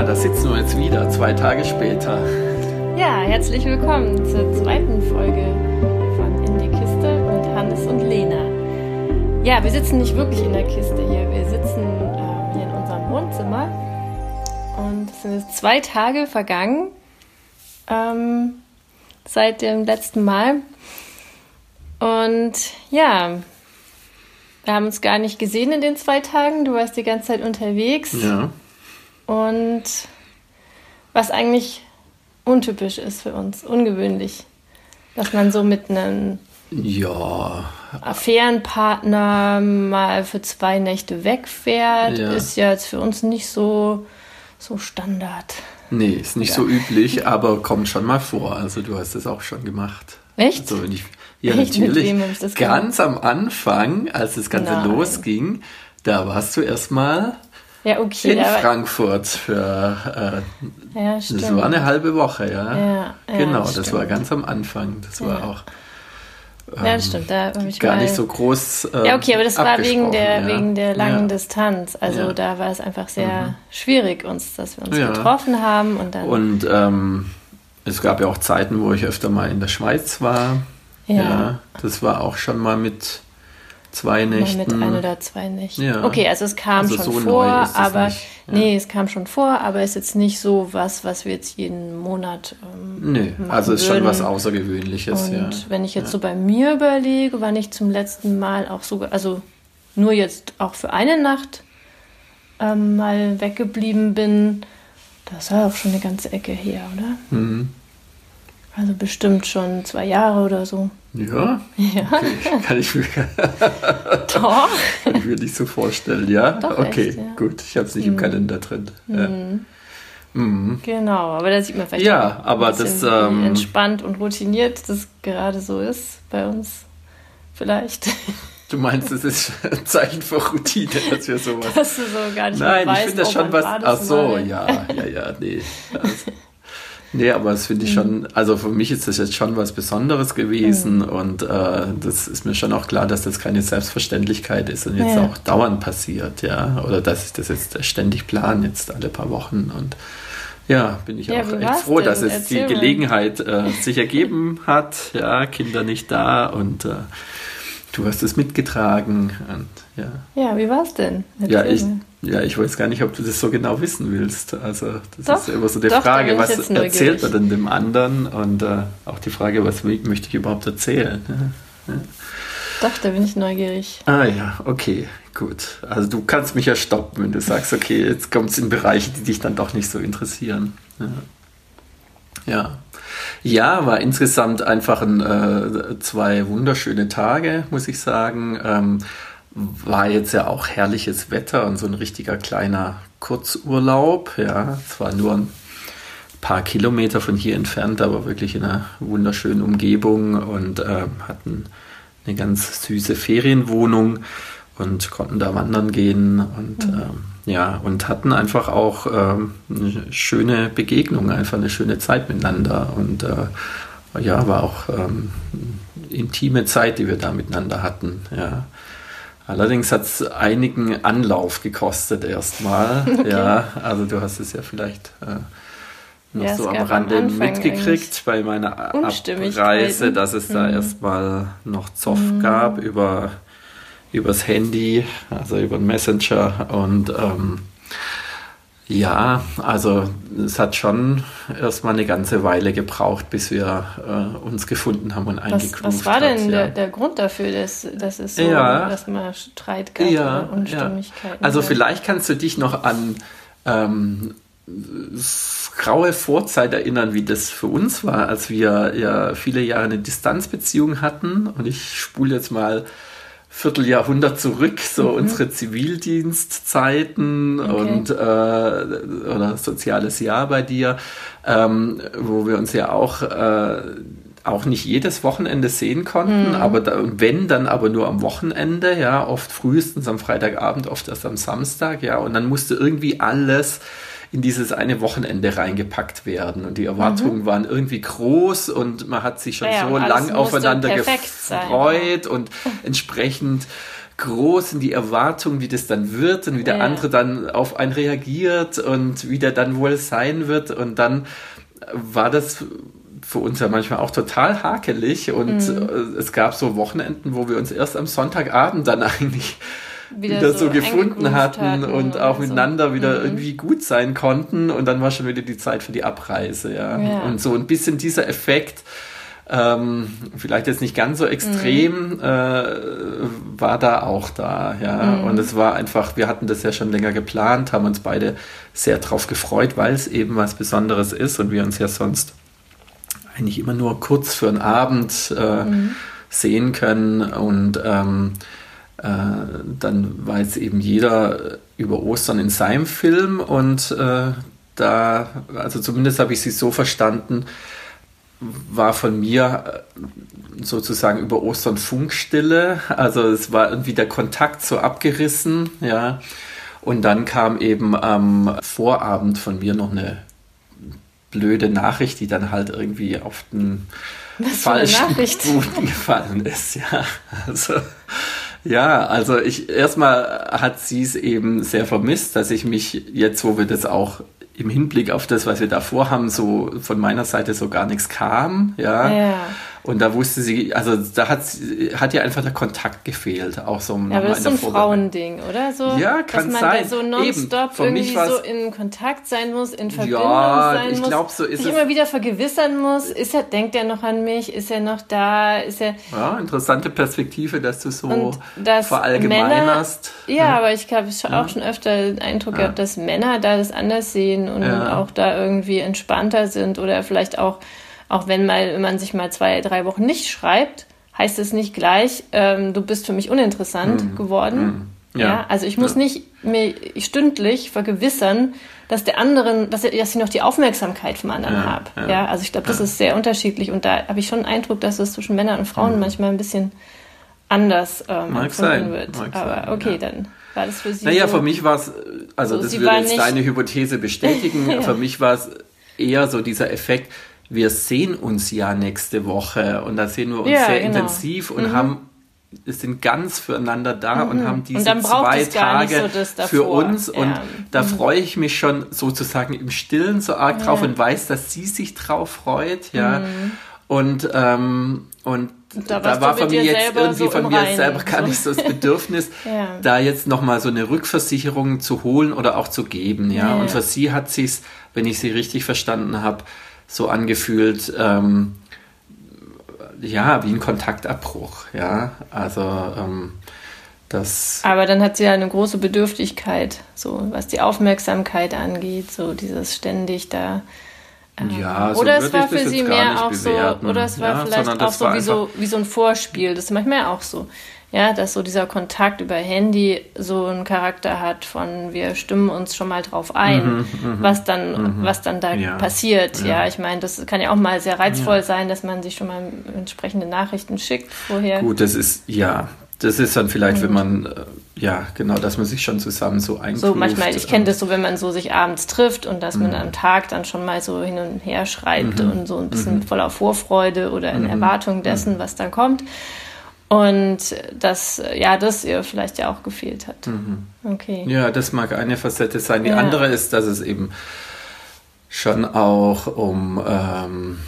Ja, da sitzen wir jetzt wieder, zwei Tage später. Ja, herzlich willkommen zur zweiten Folge von In die Kiste mit Hannes und Lena. Ja, wir sitzen nicht wirklich in der Kiste hier, wir sitzen äh, hier in unserem Wohnzimmer und es sind jetzt zwei Tage vergangen ähm, seit dem letzten Mal. Und ja, wir haben uns gar nicht gesehen in den zwei Tagen. Du warst die ganze Zeit unterwegs. Ja. Und was eigentlich untypisch ist für uns, ungewöhnlich, dass man so mit einem Ja, Affärenpartner mal für zwei Nächte wegfährt, Ja. ist ja jetzt für uns nicht so, so Standard. nee, ist nicht so üblich, aber kommt schon mal vor. Also du hast es auch schon gemacht. Echt? Also ich, ja, Echt? Natürlich. das Ganz am Anfang, als das Ganze Nein. losging, da warst du erstmal Ja, okay. in Frankfurt für, äh, ja, das war eine halbe Woche, ja. Ja, ja, genau, das stimmt. war ganz am Anfang. Das war Ja. auch ja, das stimmt. Da ich gar mal, nicht so groß. ähm, Ja, okay, aber das war wegen der, ja. wegen der langen ja. Distanz. Also Ja. da war es einfach sehr schwierig, uns, dass wir uns Ja. getroffen haben und dann. Und ähm, es gab ja auch Zeiten, wo ich öfter mal in der Schweiz war. Ja. das war auch schon mal mit zwei Mal Nächten. mit ein oder zwei Nächten. Ja. Okay, also es kam Also schon so vor, aber nicht, ja. nee, es kam schon vor, aber ist jetzt nicht so was, was wir jetzt jeden Monat ähm, machen also ist schon würden. was Außergewöhnliches, Und ja. wenn ich jetzt so bei mir überlege, wann ich zum letzten Mal auch sogar, also nur jetzt auch für eine Nacht ähm, mal weggeblieben bin, das war auch schon eine ganze Ecke her, oder? Mhm. Also bestimmt schon zwei Jahre oder so. Ja, Ja, okay. kann, ich mir, doch. kann ich mir nicht so vorstellen, ja? Doch, okay, echt, ja. gut. Ich habe es nicht im Kalender drin. Ja. Mhm. Genau, aber da sieht man vielleicht Ja, auch ein aber bisschen, das, wie ähm, entspannt und routiniert das gerade so ist bei uns. Vielleicht, Du meinst, es ist ein Zeichen für Routine, dass wir sowas dass du so gar nicht Nein, ich finde das schon was. Ach so, mal? ja, ja, ja, nee. Also, nee, aber das finde ich schon, also für mich ist das jetzt schon was Besonderes gewesen Mhm. und äh, das ist mir schon auch klar, dass das keine Selbstverständlichkeit ist und jetzt Ja. auch dauernd passiert, ja. Oder dass ich das jetzt ständig plan, jetzt alle paar Wochen und ja, bin ich Ja, auch echt froh, denn? dass es Erzähl die. Gelegenheit äh, sich ergeben hat, ja, Kinder nicht da und äh, du hast es mitgetragen und ja. Ja, wie war es denn? Ja Erzähl ich, mal. Ja, ich weiß gar nicht, ob du das so genau wissen willst. Also, das Doch, ist immer so die doch, Frage, was erzählt man denn dem anderen? Und äh, auch die Frage, was möchte ich überhaupt erzählen? Ja. Doch, da bin ich neugierig. Ah ja, okay, gut. Also, du kannst mich ja stoppen, wenn du sagst, okay, jetzt kommt es in Bereiche, die dich dann doch nicht so interessieren. Ja. Ja, ja war insgesamt einfach ein, äh, zwei wunderschöne Tage, muss ich sagen. Ähm, war jetzt ja auch herrliches Wetter und so ein richtiger kleiner Kurzurlaub. Ja, es war nur ein paar Kilometer von hier entfernt, aber wirklich in einer wunderschönen Umgebung und ähm, hatten eine ganz süße Ferienwohnung und konnten da wandern gehen und ähm, ja und hatten einfach auch ähm, eine schöne Begegnung, einfach eine schöne Zeit miteinander und äh, ja war auch ähm, intime Zeit, die wir da miteinander hatten. Ja. Allerdings hat es einigen Anlauf gekostet erstmal. Ja, also du hast es ja vielleicht äh, noch Ja, so am am Rande Anfang mitgekriegt bei meiner. Abreise, dass es da Mhm. erstmal noch Zoff gab über übers Handy, also über den Messenger und ähm, ja, also es hat schon erstmal eine ganze Weile gebraucht, bis wir äh, uns gefunden haben und Was, eingegroovt was war hat, denn ja. der, der Grund dafür, dass, dass es so, Ja. dass Streit gab ja, oder Unstimmigkeiten? Ja. Also vielleicht kannst du dich noch an ähm, graue Vorzeit erinnern, wie das für uns war, als wir ja viele Jahre eine Distanzbeziehung hatten. Und ich spule jetzt mal Vierteljahrhundert zurück, so unsere Zivildienstzeiten Okay. und äh, oder soziales Jahr bei dir, ähm, wo wir uns ja auch äh, auch nicht jedes Wochenende sehen konnten, aber da, und wenn, dann aber nur am Wochenende, ja, oft frühestens am Freitagabend, oft erst am Samstag, ja, und dann musste irgendwie alles in dieses eine Wochenende reingepackt werden und die Erwartungen waren irgendwie groß und man hat sich schon Ja, so lang aufeinander perfekt sein. gefreut und entsprechend groß in die Erwartung, wie das dann wird und wie der Ja. andere dann auf einen reagiert und wie der dann wohl sein wird. Und dann war das für uns ja manchmal auch total hakelig und Mhm. es gab so Wochenenden, wo wir uns erst am Sonntagabend dann eigentlich wieder, so, gefunden eingegroovt hatten und auch so. miteinander wieder Mhm. irgendwie gut sein konnten und dann war schon wieder die Zeit für die Abreise, ja. Ja. Und so ein bisschen dieser Effekt, ähm, vielleicht jetzt nicht ganz so extrem, Mhm. äh, war da auch da, ja. Und es war einfach, wir hatten das ja schon länger geplant, haben uns beide sehr drauf gefreut, weil es eben was Besonderes ist und wir uns ja sonst eigentlich immer nur kurz für einen Abend äh, sehen können und ähm, äh, dann weiß eben jeder über Ostern in seinem Film und äh, da, also zumindest habe ich sie so verstanden, war von mir äh, sozusagen über Ostern Funkstille. Also es war irgendwie der Kontakt so abgerissen, ja. Und dann kam eben am Vorabend von mir noch eine blöde Nachricht, die dann halt irgendwie auf den Was falschen? Boden gefallen ist, ja. Also, ja, also ich erstmal hat sie es eben sehr vermisst, dass ich mich jetzt, wo wir das auch im Hinblick auf das, was wir da vorhaben, so von meiner Seite so gar nichts kam, ja. Ja. Und da wusste sie, also da hat, hat ihr einfach der Kontakt gefehlt, auch so Ja, aber das ist so ein. Frauending, oder? So, Ja, kann dass man sein. da so nonstop irgendwie so in Kontakt sein muss, in Verbindung Ja, sein ich muss. glaub, so ist sich es. immer wieder vergewissern muss, ist er, denkt er noch an mich, ist er noch da, ist er, Ja, interessante Perspektive, dass du so Und dass verallgemeinerst. ja, aber ich habe auch schon öfter den Eindruck gehabt, dass Männer da das anders sehen und Ja. auch da irgendwie entspannter sind oder vielleicht auch, auch wenn mal, wenn man sich mal zwei, drei Wochen nicht schreibt, heißt es nicht gleich, ähm, du bist für mich uninteressant geworden. Ja. Ja. also ich muss Ja. nicht mir stündlich vergewissern, dass der anderen, dass, dass ich noch die Aufmerksamkeit vom anderen Ja, habe. ja. Also ich glaube, das ist sehr unterschiedlich und da habe ich schon den Eindruck, dass es zwischen Männern und Frauen manchmal ein bisschen anders ähm, Mag sein, wird. mag Aber sein, okay, dann war das für Sie. Naja, so, für mich war es, also So, das würde jetzt deine Hypothese bestätigen. Für mich war es eher so dieser Effekt, wir sehen uns ja nächste Woche und da sehen wir uns Ja, sehr genau. intensiv und haben sind ganz füreinander da und haben diese Mhm. braucht zwei es Tage so für uns und Ja. Mhm. da freue ich mich schon sozusagen im Stillen so arg drauf und weiß, dass sie sich drauf freut, ja. Und, ähm, und Mhm. Da da, war von mir jetzt irgendwie so von mir Reinen, selber gar so. nicht so das Bedürfnis, Ja. da jetzt nochmal so eine Rückversicherung zu holen oder auch zu geben, ja. Ja. Und für sie hat sich's, wenn ich sie richtig verstanden habe, so angefühlt, ähm, ja, wie ein Kontaktabbruch, ja. Also ähm, das Aber dann hat sie ja eine große Bedürftigkeit, so was die Aufmerksamkeit angeht, so dieses ständig da. ähm, Ja, so oder es war für sie mehr auch so, bewerten. oder es war Ja, vielleicht auch so wie, so wie so ein Vorspiel. Das ist manchmal auch so. Ja, dass so dieser Kontakt über Handy so einen Charakter hat von wir stimmen uns schon mal drauf ein, was dann, was dann da Mhm, Ja. passiert. Ja, Ja. ich meine, das kann ja auch mal sehr reizvoll sein, dass man sich schon mal entsprechende Nachrichten schickt vorher. Gut, das ist, ja, das ist dann vielleicht, wenn man, äh, ja, genau, dass man sich schon zusammen so eingroovt. So manchmal, ich kenne das so, wenn man so sich abends trifft und dass man am Tag dann schon mal so hin und her schreibt und so ein bisschen voller Vorfreude oder in Erwartung dessen, was dann kommt. Und das, ja, das ihr vielleicht ja auch gefehlt hat. Okay. Ja, das mag eine Facette sein. Die Ja. andere ist, dass es eben schon auch um ähm,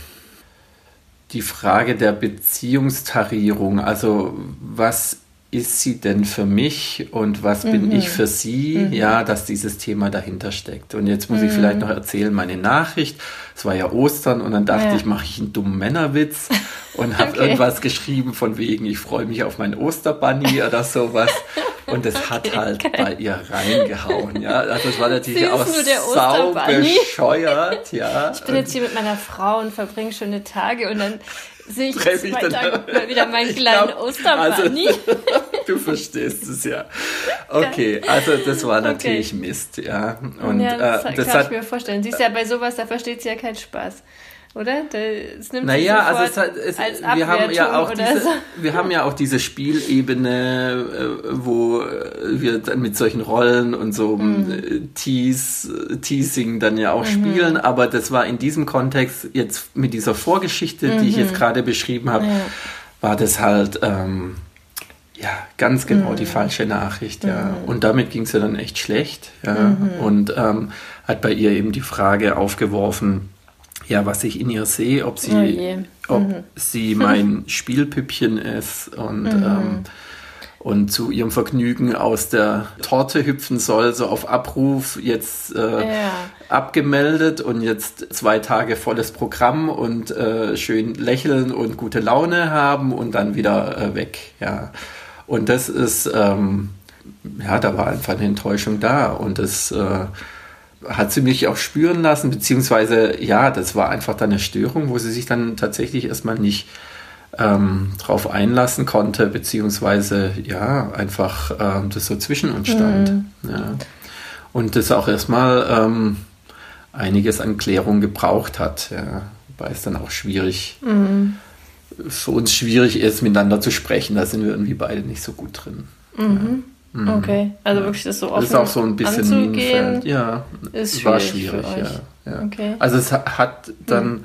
die Frage der Beziehungstarierung, also was ist sie denn für mich und was bin Mhm. ich für sie, ja, dass dieses Thema dahinter steckt. Und jetzt muss ich Mhm. vielleicht noch erzählen, meine Nachricht, es war ja Ostern und dann dachte Ja. ich, mache ich einen dummen Männerwitz und habe Okay. irgendwas geschrieben von wegen, ich freue mich auf meinen Osterbunny oder sowas. Und das hat halt bei ihr reingehauen, ja. Also das war natürlich auch sau bescheuert, ja. Ich bin jetzt hier mit meiner Frau und verbringe schöne Tage und dann sehe ich, Treff ich dann- mal wieder meinen kleinen glaub, Osterbunny. also- Du verstehst es ja. Okay, also das war natürlich Mist, ja. Und ja, das, äh, das kann hat ich mir vorstellen. Sie ist ja bei sowas, da versteht sie ja keinen Spaß. Oder? Das nimmt Naja, also es, hat, es, als wir haben ja auch diese, so. wir haben ja auch diese Spielebene, äh, wo äh, wir dann mit solchen Rollen und so Mhm. äh, Tease, Teasing dann ja auch spielen, aber das war in diesem Kontext jetzt mit dieser Vorgeschichte, die ich Mhm. jetzt gerade beschrieben habe, war das halt ähm, Ja, ganz genau, mhm. die falsche Nachricht, ja. Mhm. Und damit ging es ja dann echt schlecht, ja. Mhm. Und ähm, hat bei ihr eben die Frage aufgeworfen, ja, was ich in ihr sehe, ob sie, oh ob mhm. sie mein Spielpüppchen ist und, mhm. ähm, und zu ihrem Vergnügen aus der Torte hüpfen soll, so auf Abruf, jetzt äh, ja. abgemeldet und jetzt zwei Tage volles Programm und äh, schön lächeln und gute Laune haben und dann wieder äh, weg, ja. Und das ist, ähm, ja, da war einfach eine Enttäuschung da und das äh, hat sie mich auch spüren lassen, beziehungsweise ja, das war einfach dann eine Störung, wo sie sich dann tatsächlich erstmal nicht ähm, drauf einlassen konnte, beziehungsweise ja, einfach ähm, das so zwischen uns stand. Mhm. Ja. Und das auch erstmal ähm, einiges an Klärung gebraucht hat, ja. weil es dann auch schwierig, mhm. für uns schwierig ist, miteinander zu sprechen. Da sind wir irgendwie beide nicht so gut drin. Mhm. Ja. Mhm. Okay, also ja. wirklich das so offen Das ist auch so ein bisschen Minenfeld. Ja, ist schwierig war schwierig, ja. ja. Okay. Also es hat dann, mhm.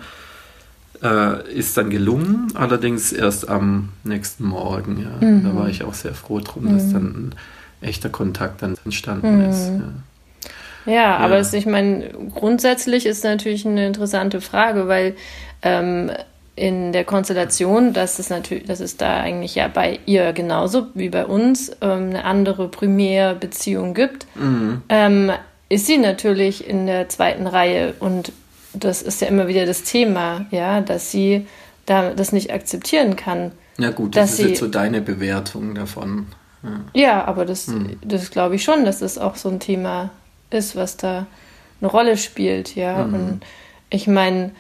äh, ist dann gelungen, allerdings erst am nächsten Morgen, ja. Mhm. Da war ich auch sehr froh drum, dass mhm. dann ein echter Kontakt dann entstanden mhm. ist. Ja, ja aber es, ich meine, grundsätzlich ist natürlich eine interessante Frage, weil ähm, in der Konstellation, dass es natürlich, dass es da eigentlich ja bei ihr genauso wie bei uns ähm, eine andere Primärbeziehung gibt, mhm. ähm, ist sie natürlich in der zweiten Reihe und das ist ja immer wieder das Thema, ja, dass sie da das nicht akzeptieren kann. Ja gut, das ist sie, jetzt so deine Bewertung davon. Ja, ja aber das, mhm. das glaube ich schon, dass das auch so ein Thema ist, was da eine Rolle spielt, ja. Mhm. Und ich meine,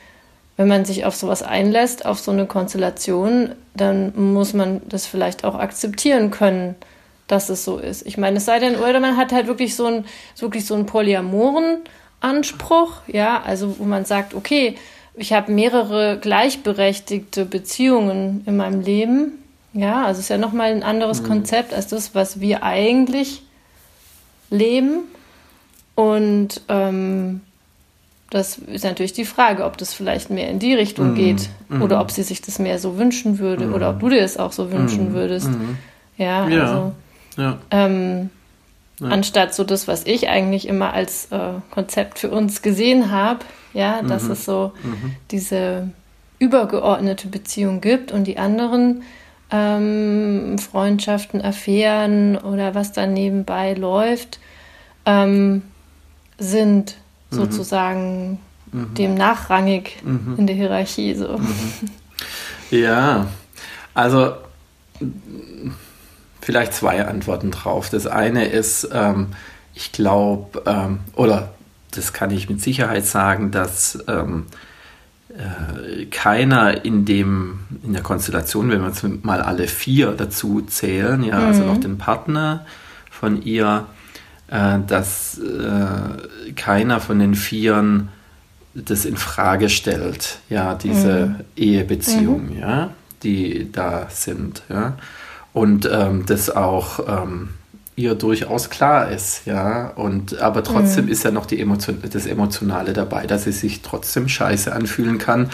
wenn man sich auf sowas einlässt, auf so eine Konstellation, dann muss man das vielleicht auch akzeptieren können, dass es so ist. Ich meine, es sei denn, oder man hat halt wirklich so einen, wirklich so einen polyamoren Anspruch, ja, also wo man sagt, okay, ich habe mehrere gleichberechtigte Beziehungen in meinem Leben, ja, also es ist ja nochmal ein anderes mhm. Konzept als das, was wir eigentlich leben. Und ähm, das ist natürlich die Frage, ob das vielleicht mehr in die Richtung mm, geht mm. oder ob sie sich das mehr so wünschen würde mm. oder ob du dir das auch so wünschen mm, würdest. Mm. Ja, ja, also ja. Ähm, ja. anstatt so das, was ich eigentlich immer als äh, Konzept für uns gesehen habe, ja, dass -hmm. es so -hmm. diese übergeordnete Beziehung gibt und die anderen ähm, Freundschaften, Affären oder was da nebenbei läuft, ähm, sind Mhm. sozusagen mhm. dem nachrangig mhm. in der Hierarchie. So. Mhm. Ja, also vielleicht zwei Antworten drauf. Das eine ist, ähm, ich glaube, ähm, oder das kann ich mit Sicherheit sagen, dass ähm, äh, keiner in dem in der Konstellation, wenn wir jetzt mal alle vier dazu zählen, ja, also noch den Partner von ihr, äh, dass äh, keiner von den Vieren das in Frage stellt, ja, diese mhm. Ehebeziehung, mhm. ja, die da sind, ja. Und ähm, das auch ähm, ihr durchaus klar ist, ja. Und aber trotzdem mhm. ist ja noch die Emotion, das Emotionale dabei, dass sie sich trotzdem scheiße anfühlen kann,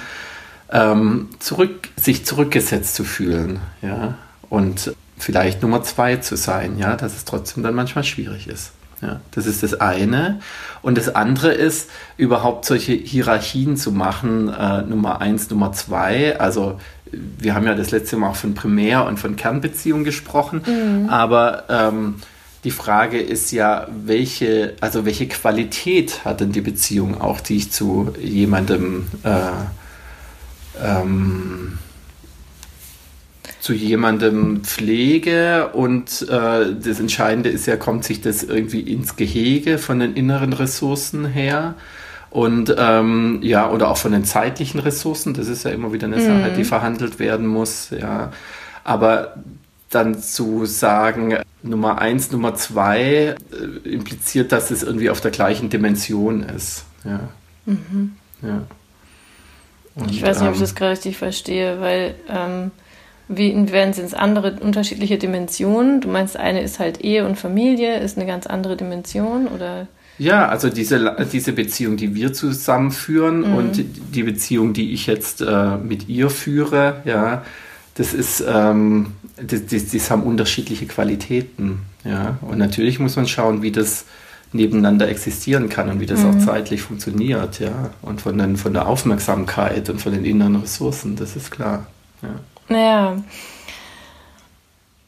ähm, zurück, sich zurückgesetzt zu fühlen, ja. Und vielleicht Nummer zwei zu sein, ja, dass es trotzdem dann manchmal schwierig ist. Ja, das ist das eine. Und das andere ist, überhaupt solche Hierarchien zu machen, äh, Nummer eins, Nummer zwei. Also wir haben ja das letzte Mal auch von Primär- und von Kernbeziehung gesprochen, mhm. aber ähm, die Frage ist ja, welche, also welche Qualität hat denn die Beziehung auch, die ich zu jemandem äh, ähm, zu jemandem pflege und äh, das Entscheidende ist ja, kommt sich das irgendwie ins Gehege von den inneren Ressourcen her und ähm, ja, oder auch von den zeitlichen Ressourcen, das ist ja immer wieder eine mhm. Sache, die verhandelt werden muss, ja. Aber dann zu sagen, Nummer eins, Nummer zwei äh, impliziert, dass es irgendwie auf der gleichen Dimension ist. Ja. Mhm. ja. Und, ich weiß nicht, ob ich ähm, das gerade richtig verstehe, weil ähm, wie, inwiefern sind es andere unterschiedliche Dimensionen? Du meinst, eine ist halt Ehe und Familie, ist eine ganz andere Dimension oder? Ja, also diese, diese Beziehung, die wir zusammenführen mhm. und die Beziehung, die ich jetzt äh, mit ihr führe, ja, das ist, ähm, das, das, das haben unterschiedliche Qualitäten. Ja? Und natürlich muss man schauen, wie das nebeneinander existieren kann und wie das mhm. auch zeitlich funktioniert, ja. Und von, den, von der Aufmerksamkeit und von den inneren Ressourcen, das ist klar. Ja. Ja.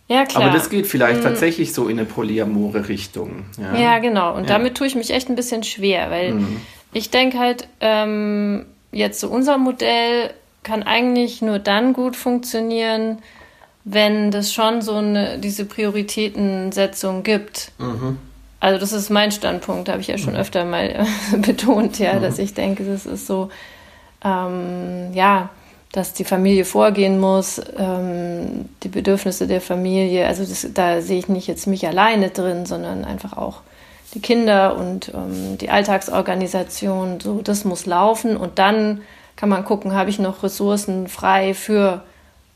Ja, klar. Aber das geht vielleicht mhm. tatsächlich so in eine polyamore Richtung. Ja, ja genau. Und ja. damit tue ich mich echt ein bisschen schwer, weil mhm. ich denke halt, ähm, jetzt so unser Modell kann eigentlich nur dann gut funktionieren, wenn das schon so eine, diese Prioritätensetzung gibt. Mhm. Also das ist mein Standpunkt, habe ich ja schon mhm. öfter mal betont, ja, mhm. dass ich denke, das ist so, ähm, ja, dass die Familie vorgehen muss, ähm, die Bedürfnisse der Familie. Also das, da sehe ich nicht jetzt mich alleine drin, sondern einfach auch die Kinder und ähm, die Alltagsorganisation. So, das muss laufen und dann kann man gucken, habe ich noch Ressourcen frei für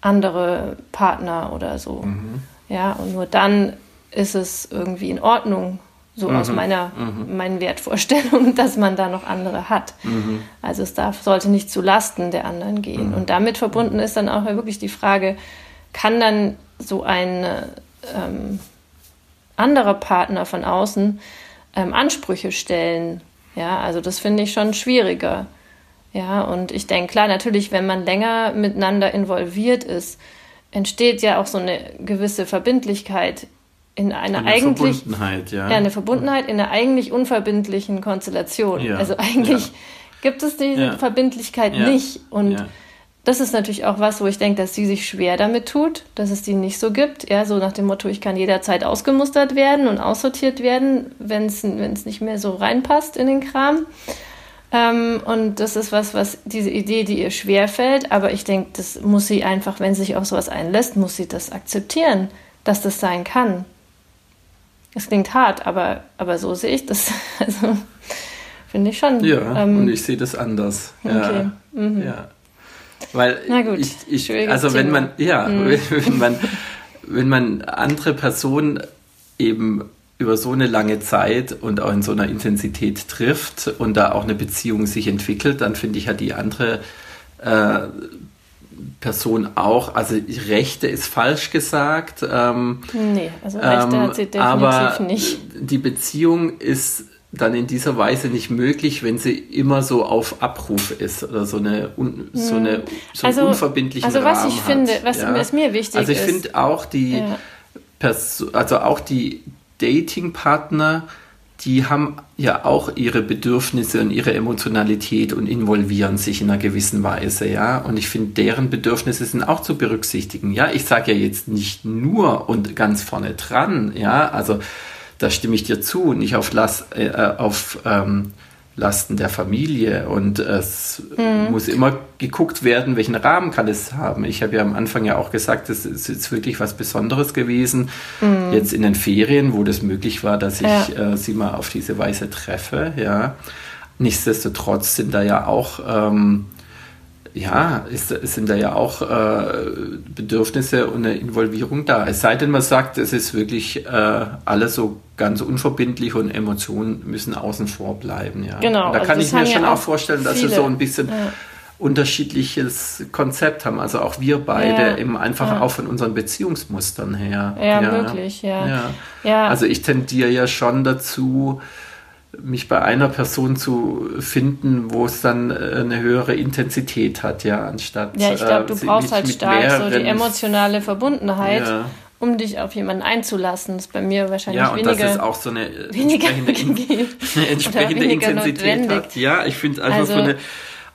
andere Partner oder so. Mhm. Ja, und nur dann ist es irgendwie in Ordnung, so mhm. aus meiner mhm. meinen Wertvorstellungen, dass man da noch andere hat. Mhm. Also es darf, sollte nicht zu Lasten der anderen gehen. Mhm. Und damit verbunden ist dann auch wirklich die Frage, kann dann so ein ähm, anderer Partner von außen ähm, Ansprüche stellen? Ja, also das finde ich schon schwieriger. Ja, und ich denke, klar, natürlich, wenn man länger miteinander involviert ist, entsteht ja auch so eine gewisse Verbindlichkeit in einer eine eigentlich Verbundenheit, ja. ja. eine Verbundenheit in einer eigentlich unverbindlichen Konstellation. Ja. Also eigentlich ja. gibt es diese ja. Verbindlichkeit nicht und das ist natürlich auch was, wo ich denke, dass sie sich schwer damit tut, dass es die nicht so gibt. Ja, so nach dem Motto, ich kann jederzeit ausgemustert werden und aussortiert werden, wenn es nicht mehr so reinpasst in den Kram. Ähm, und das ist was, was diese Idee, die ihr schwer fällt, aber ich denke, das muss sie einfach, wenn sie sich auf sowas einlässt, muss sie das akzeptieren, dass das sein kann. Es klingt hart, aber, aber so sehe ich das. Also finde ich schon. Ja, ähm, und ich sehe das anders. Okay. Ja. Mhm. ja. Weil Na gut, ich, ich also wenn man, ja, mhm. wenn man, wenn man andere Personen eben über so eine lange Zeit und auch in so einer Intensität trifft und da auch eine Beziehung sich entwickelt, dann finde ich ja die andere äh, Person auch, also Rechte ist falsch gesagt. Ähm, nee, also Rechte ähm, hat sie definitiv aber nicht. Die Beziehung ist dann in dieser Weise nicht möglich, wenn sie immer so auf Abruf ist oder so eine un, so eine hm. so also, unverbindlichen Also was Rahmen ich finde, was, ja. was, mir wichtig also ich finde auch die ja. also auch die Datingpartner die haben ja auch ihre Bedürfnisse und ihre Emotionalität und involvieren sich in einer gewissen Weise, ja. Und ich finde, deren Bedürfnisse sind auch zu berücksichtigen. Ja, ich sage ja jetzt nicht nur und ganz vorne dran, ja. Also da stimme ich dir zu, nicht auf, Las, äh, auf ähm, Lasten der Familie und es mhm. muss immer geguckt werden, welchen Rahmen kann es haben. Ich habe ja am Anfang ja auch gesagt, es ist jetzt wirklich was Besonderes gewesen, mhm. jetzt in den Ferien, wo das möglich war, dass ich ja. äh, sie mal auf diese Weise treffe. Ja. Nichtsdestotrotz sind da ja auch ähm, ja, ist, sind da ja auch äh, Bedürfnisse und eine Involvierung da. Es sei denn, man sagt, es ist wirklich äh, alles so ganz unverbindlich und Emotionen müssen außen vor bleiben. Ja. Genau. Und da also kann ich mir schon auch vorstellen, dass viele. wir so ein bisschen ja. unterschiedliches Konzept haben. Also auch wir beide ja. eben einfach auch von unseren Beziehungsmustern her. Ja, möglich, ja. ja. Also ich tendiere ja schon dazu, mich bei einer Person zu finden, wo es dann äh, eine höhere Intensität hat, ja, anstatt. Ja, ich glaube, du äh, brauchst halt stark so die emotionale Verbundenheit. Ja. Um dich auf jemanden einzulassen, das ist bei mir wahrscheinlich ja, und weniger. Dass es auch so eine entsprechende, eine entsprechende Intensität notwendig. hat. Ja, ich finde einfach also, so eine,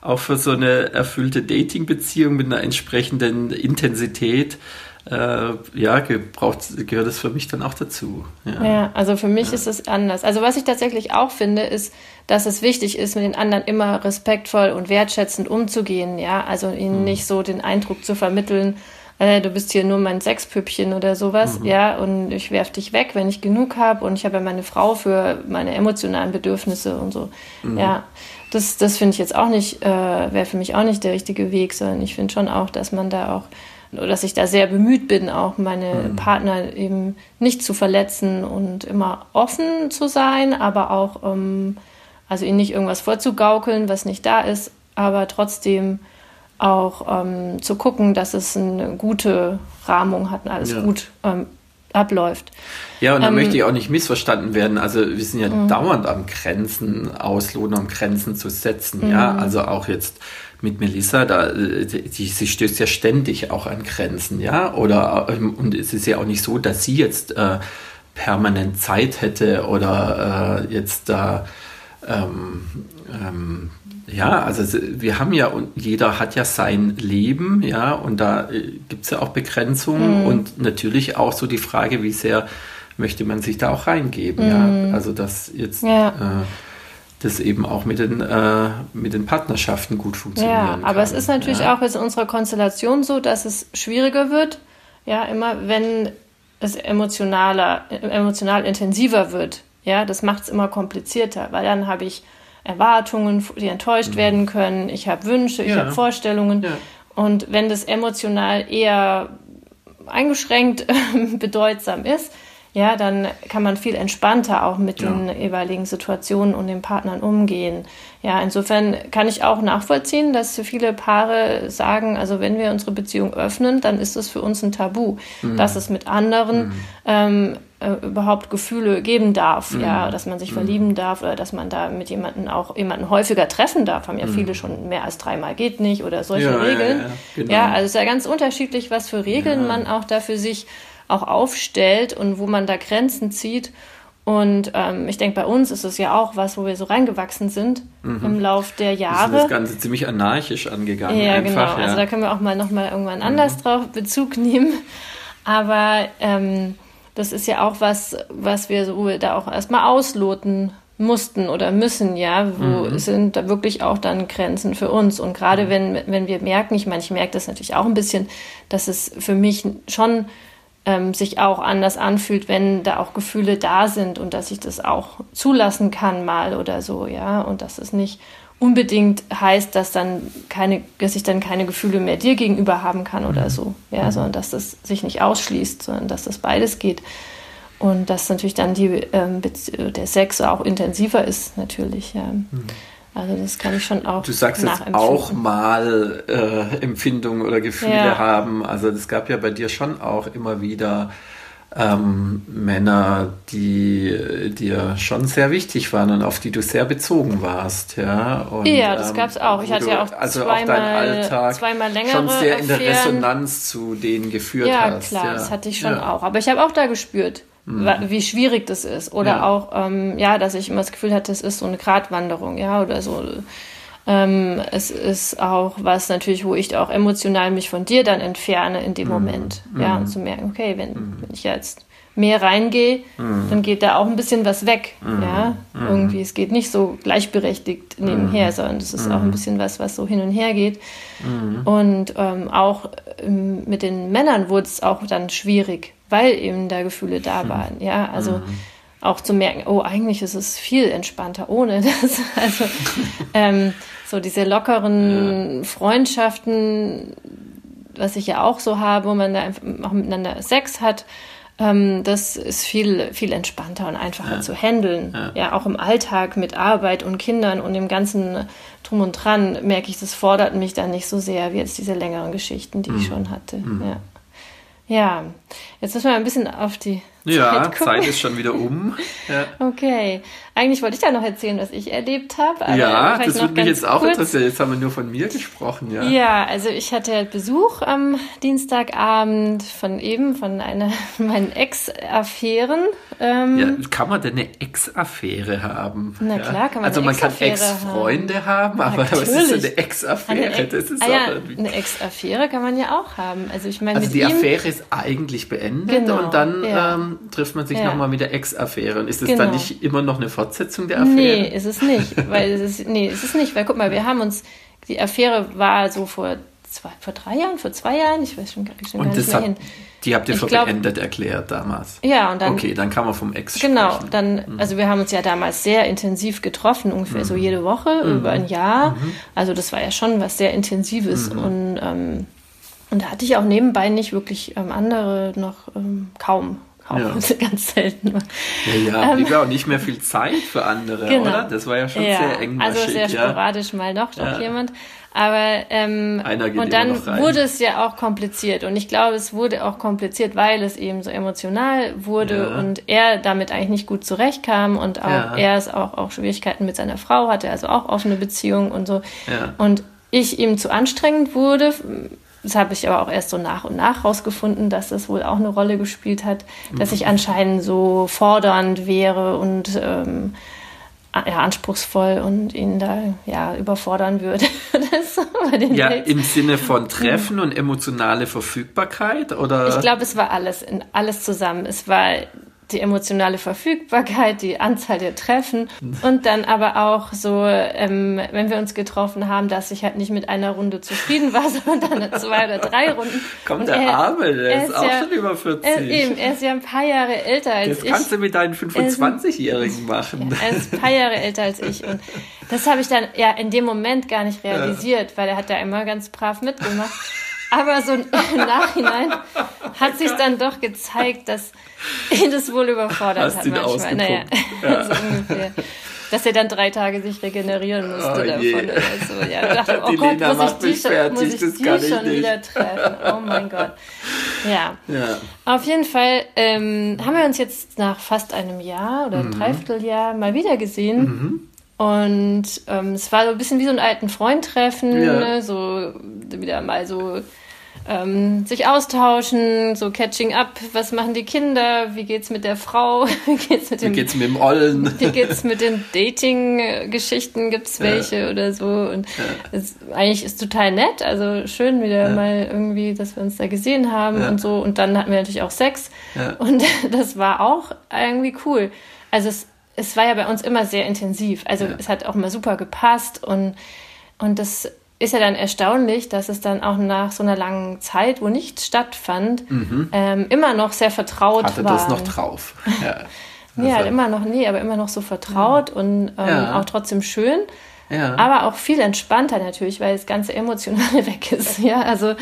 auch für so eine erfüllte Dating-Beziehung mit einer entsprechenden Intensität äh, ja, gebraucht, gehört es für mich dann auch dazu. Ja, ja also für mich ja. ist es anders. Also was ich tatsächlich auch finde, ist, dass es wichtig ist, mit den anderen immer respektvoll und wertschätzend umzugehen. Ja, also ihnen mhm. nicht so den Eindruck zu vermitteln, äh, du bist hier nur mein Sexpüppchen oder sowas, mhm. ja, und ich werf dich weg, wenn ich genug habe und ich habe ja meine Frau für meine emotionalen Bedürfnisse und so. Mhm. Ja, das, das finde ich jetzt auch nicht, äh, wäre für mich auch nicht der richtige Weg, sondern ich finde schon auch, dass man da auch dass ich da sehr bemüht bin, auch meine mhm. Partner eben nicht zu verletzen und immer offen zu sein, aber auch, ähm, also ihnen nicht irgendwas vorzugaukeln, was nicht da ist, aber trotzdem auch ähm, zu gucken, dass es eine gute Rahmung hat und alles ja. gut ähm, abläuft. Ja, und da ähm, möchte ich auch nicht missverstanden werden. Also wir sind ja mh. dauernd am Grenzen ausloten, am Grenzen zu setzen. Ja, mhm. also auch jetzt mit Melissa, da, die, sie stößt ja ständig auch an Grenzen, ja. Oder ähm, und es ist ja auch nicht so, dass sie jetzt äh, permanent Zeit hätte oder äh, jetzt da ähm, ähm, ja, also wir haben ja und jeder hat ja sein Leben, ja, und da äh, gibt es ja auch Begrenzungen mhm. und natürlich auch so die Frage, wie sehr möchte man sich da auch reingeben, mhm. ja. Also dass jetzt ja. äh, das eben auch mit den, äh, mit den Partnerschaften gut funktionieren ja, aber es ist natürlich ja. auch jetzt in unserer Konstellation so, dass es schwieriger wird, ja, immer wenn es emotionaler, emotional intensiver wird. Ja, das macht es immer komplizierter, weil dann habe ich Erwartungen, die enttäuscht mhm. werden können. Ich habe Wünsche, ich ja. habe Vorstellungen. Ja. Und wenn das emotional eher eingeschränkt bedeutsam ist, ja, dann kann man viel entspannter auch mit ja. den jeweiligen Situationen und den Partnern umgehen. Ja, insofern kann ich auch nachvollziehen, dass viele Paare sagen, also wenn wir unsere Beziehung öffnen, dann ist es für uns ein Tabu, mhm. dass es mit anderen mhm. ähm, äh, überhaupt Gefühle geben darf, mhm. ja, dass man sich mhm. verlieben darf oder dass man da mit jemandem auch jemanden häufiger treffen darf, haben ja mhm. viele schon mehr als dreimal geht nicht oder solche ja, Regeln. Ja, ja, genau. ja, also es ist ja ganz unterschiedlich, was für Regeln man auch da für sich auch aufstellt und wo man da Grenzen zieht. Und ähm, ich denke, bei uns ist es ja auch was, wo wir so reingewachsen sind mhm. im Lauf der Jahre. Wir sind das Ganze ziemlich anarchisch angegangen. Ja, einfach, genau. Ja. Also da können wir auch mal nochmal irgendwann anders mhm. drauf Bezug nehmen. Aber ähm, das ist ja auch was, was wir so da auch erstmal ausloten mussten oder müssen, ja, wo mhm. sind da wirklich auch dann Grenzen für uns. Und gerade mhm. wenn, wenn wir merken, ich meine, ich merke das natürlich auch ein bisschen, dass es für mich schon ähm, sich auch anders anfühlt, wenn da auch Gefühle da sind und dass ich das auch zulassen kann mal oder so, ja, und dass es nicht unbedingt heißt, dass dann keine, dass ich dann keine Gefühle mehr dir gegenüber haben kann oder mhm. so, ja, mhm. sondern dass das sich nicht ausschließt, sondern dass das beides geht und dass natürlich dann die, ähm, der Sex auch intensiver ist natürlich, ja. Mhm. Also das kann ich schon auch. Du sagst jetzt auch mal äh, Empfindungen oder Gefühle ja. haben. Also es gab ja bei dir schon auch immer wieder ähm, Männer, die dir schon sehr wichtig waren und auf die du sehr bezogen warst, ja. Und, ja, das ähm, gab es auch. Ich hatte ja auch also zweimal, auch zweimal längere schon sehr in der Resonanz zu denen geführt ja, hast. Klar, ja, klar, das hatte ich schon ja. auch. Aber ich habe auch da gespürt. Wie schwierig das ist. Oder ja. auch, ähm, ja, dass ich immer das Gefühl hatte, es ist so eine Gratwanderung, ja, oder so. Ähm, es ist auch was natürlich, wo ich auch emotional mich von dir dann entferne in dem mhm. Moment. Ja, mhm. und zu merken, okay, wenn, mhm. wenn ich jetzt mehr reingehe, mhm. dann geht da auch ein bisschen was weg. Mhm. Ja, mhm. irgendwie, es geht nicht so gleichberechtigt nebenher, sondern es ist auch ein bisschen was, was so hin und her geht. Und ähm, auch ähm, mit den Männern wurde es auch dann schwierig, weil eben da Gefühle da hm. waren. Ja, also mhm. auch zu merken, oh, eigentlich ist es viel entspannter ohne das. Also ähm, so diese lockeren ja. Freundschaften, was ich ja auch so habe, wo man da einfach auch miteinander Sex hat. Ähm, das ist viel, viel entspannter und einfacher ja. zu handeln. Ja. ja. auch im Alltag mit Arbeit und Kindern und dem ganzen Drum und Dran merke ich, das fordert mich dann nicht so sehr wie jetzt diese längeren Geschichten, die mhm. ich schon hatte. Mhm. Ja. Ja, jetzt müssen wir ein bisschen auf die ja, Zeit, Zeit ist schon wieder um. Ja. Okay. Eigentlich wollte ich ja noch erzählen, was ich erlebt habe. ja, das würde mich jetzt auch kurz. interessieren. Jetzt haben wir nur von mir gesprochen, ja. Ja, also ich hatte Besuch am Dienstagabend von eben, von einer meinen Ex-Affären. Ähm, ja, kann man denn eine Ex-Affäre haben? Na klar, kann man Also man kann Ex-Freunde haben, haben aber Natürlich. was ist eine Ex-Affäre? Ex das ist ah, ja, eine Ex-Affäre kann man ja auch haben. Also ich meine, also die Affäre ist eigentlich beendet genau, und dann ja. ähm, trifft man sich ja. nochmal mit der Ex-Affäre. Und ist es genau. dann nicht immer noch eine Fortsetzung der Affäre? Nee, ist es nicht. weil es ist, nee, ist es nicht. Weil guck mal, wir haben uns, die Affäre war so vor zwei, vor drei Jahren, vor zwei Jahren, ich weiß schon, ich schon gar nicht mehr hin. Die habt ihr für glaub, beendet erklärt damals. Ja, und dann. Okay, dann kann man vom Ex Genau, sprechen. dann, mhm. also wir haben uns ja damals sehr intensiv getroffen, ungefähr mhm. so jede Woche, mhm. über ein Jahr. Mhm. Also das war ja schon was sehr Intensives mhm. und ähm, und da hatte ich auch nebenbei nicht wirklich ähm, andere noch ähm, kaum. Kaum, ja. ganz selten. Ja, ja ähm, blieb ja auch nicht mehr viel Zeit für andere, genau. oder? Das war ja schon ja, sehr eng. Also sehr sporadisch mal noch, doch jemand. Aber ähm, und dann wurde es ja auch kompliziert. Und ich glaube, es wurde auch kompliziert, weil es eben so emotional wurde Ja. und er damit eigentlich nicht gut zurechtkam und auch Ja. er es auch, auch Schwierigkeiten mit seiner Frau hatte, also auch offene Beziehung und so. Ja. Und ich ihm zu anstrengend wurde. Das habe ich aber auch erst so nach und nach rausgefunden, dass das wohl auch eine Rolle gespielt hat, dass Mhm. ich anscheinend so fordernd wäre und ähm, ja, anspruchsvoll und ihn da ja überfordern würde. Ja, Dates. im Sinne von Treffen und emotionale Verfügbarkeit oder? Ich glaube, es war alles, alles zusammen. Es war die emotionale Verfügbarkeit, die Anzahl der Treffen und dann aber auch so, ähm, wenn wir uns getroffen haben, dass ich halt nicht mit einer Runde zufrieden war, sondern dann zwei oder drei Runden. Kommt Und der er- Arme, der er ist, ist auch ja- schon über 40. Er, eben, er ist ja ein paar Jahre älter als das ich. kannst du mit deinen 25-Jährigen machen. Er ist ein paar Jahre älter als ich. Und das habe ich dann ja in dem Moment gar nicht realisiert, weil er hat da immer ganz brav mitgemacht. Aber so im Nachhinein hat sich dann doch gezeigt, dass ihn das wohl überfordert Hast hat manchmal. Naja, so ungefähr. Dass er dann drei Tage sich regenerieren musste Oh davon je. oder so. Ja, ich dachte, oh Die Gott, Lena muss ich die schon, fertig, muss ich die schon nicht. wieder treffen? Oh mein Gott. Ja. Ja. Auf jeden Fall ähm, haben wir uns jetzt nach fast einem Jahr oder einem Dreivierteljahr mal wieder gesehen. Und ähm, es war so ein bisschen wie so ein alten Freund treffen, Ja. ne? so wieder mal so ähm, sich austauschen, so catching up, was machen die Kinder, wie geht's mit der Frau, wie geht's mit Wie dem geht's mit dem Ollen? wie geht's mit den Dating-Geschichten? Gibt's welche oder so? Und es, eigentlich ist total nett. Also schön wieder mal irgendwie, dass wir uns da gesehen haben Ja. und so. Und dann hatten wir natürlich auch Sex. Ja. Und das war auch irgendwie cool. Also es, es war ja bei uns immer sehr intensiv. Also es hat auch immer super gepasst und, und das ist ja dann erstaunlich, dass es dann auch nach so einer langen Zeit, wo nichts stattfand, ähm, immer noch sehr vertraut Mhm. Hatte war. das noch drauf. Ja. Nee, halt immer noch, nee, aber immer noch so vertraut und ähm, Ja. auch trotzdem schön. ja. Aber auch viel entspannter natürlich, weil das ganze Emotionale weg ist. Ja, also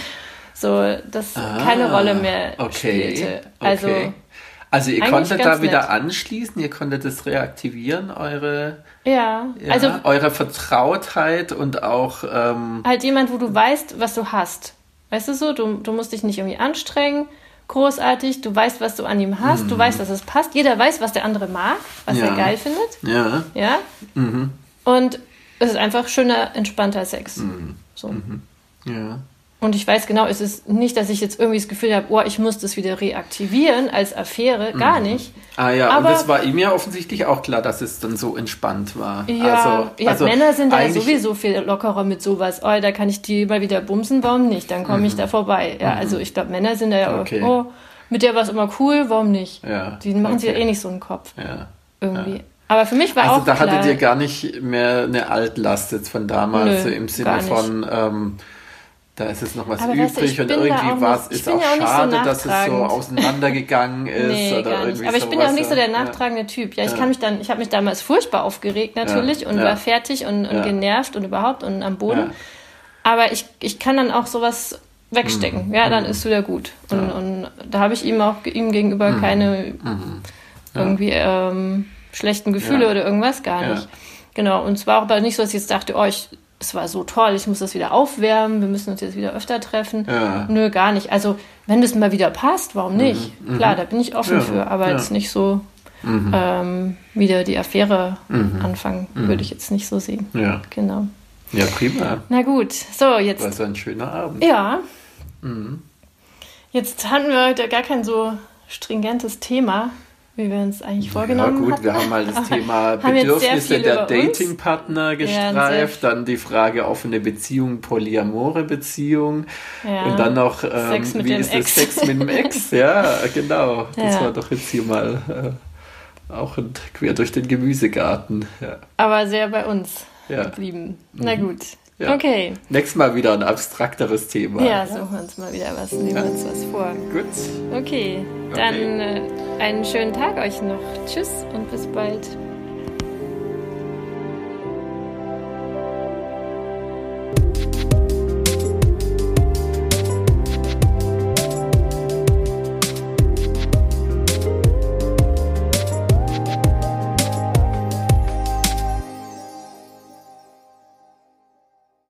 so, dass keine Ah, Rolle mehr okay, spielte. Also, okay. Also ihr konntet da wieder nett. anschließen, ihr konntet das reaktivieren, eure, ja, ja, also eure Vertrautheit und auch ähm, halt jemand, wo du weißt, was du hast. Weißt du so, du, du musst dich nicht irgendwie anstrengen, großartig, du weißt, was du an ihm hast, du weißt, dass es passt. Jeder weiß, was der andere mag, was Mhm. Ja. er geil findet. ja, Ja. Mhm. Und es ist einfach schöner, entspannter Sex. Mhm. So. ja. Und ich weiß genau, es ist nicht, dass ich jetzt irgendwie das Gefühl habe, oh, ich muss das wieder reaktivieren als Affäre. Gar nicht. Ah ja, Aber- und es war ihm ja offensichtlich auch klar, dass es dann so entspannt war. Ja, also, ja also Männer sind da ja sowieso viel lockerer mit sowas. Oh, da kann ich die mal wieder bumsen, warum nicht? Dann komme ich da vorbei. Ja, also ich glaube, Männer sind da ja Mhm. Okay. auch, oh, mit der war es immer cool, warum nicht? Ja, Die machen sich ja okay. eh nicht so einen Kopf. Ja. Irgendwie. Aber für mich war Also auch da klar, hattet ihr gar nicht mehr eine Altlast jetzt von damals, Nö, so im Sinne von, ähm, da ist jetzt noch was Aber weißt du, übrig und irgendwie was ist bin auch ja auch nicht so schade, dass es so auseinandergegangen ist Nee, oder irgendwie Aber ich bin ja auch nicht so der ja. nachtragende Typ. Ja, ich Ja. kann mich dann, ich habe mich damals furchtbar aufgeregt natürlich Ja, und ja. war fertig und, und Ja. genervt und überhaupt und am Boden. Ja. Aber ich, ich kann dann auch sowas wegstecken. Mhm. Ja, dann ist wieder gut. Und, und da habe ich ihm auch ihm gegenüber Mhm. keine irgendwie ähm, schlechten Gefühle Ja. oder irgendwas gar Ja. nicht. Genau. Und es war auch aber nicht so, dass ich jetzt dachte, oh, ich, es war so toll, ich muss das wieder aufwärmen, wir müssen uns jetzt wieder öfter treffen. Ja. Nö, gar nicht. Also, wenn das mal wieder passt, warum nicht? Klar, da bin ich offen Mhm. Ja, für, aber ja. Mhm. jetzt nicht so ähm, wieder die Affäre anfangen, würde ich jetzt nicht so sehen. Ja. Genau. ja, prima. Na gut, so jetzt. War so ein schöner Abend. Ja. Mhm. Jetzt hatten wir heute gar kein so stringentes Thema, wie wir uns eigentlich Ja vorgenommen gut, hatten. wir haben mal das Thema haben Bedürfnisse der. Datingpartner Ja, gestreift, sehr- dann die Frage offene Beziehung, polyamore Beziehung Ja. und dann noch ähm, Sex mit wie dem ist Ex. Sex mit dem Ex? Ja, genau. Das Ja. war doch jetzt hier mal äh, auch quer durch den Gemüsegarten. Ja. Aber sehr bei uns Ja. geblieben. Na gut. Ja. Okay. Nächstes Mal wieder ein abstrakteres Thema. Ja, suchen wir uns mal wieder was, nehmen wir uns was vor. Gut. Okay, dann äh, einen schönen Tag euch noch. Tschüss und bis bald.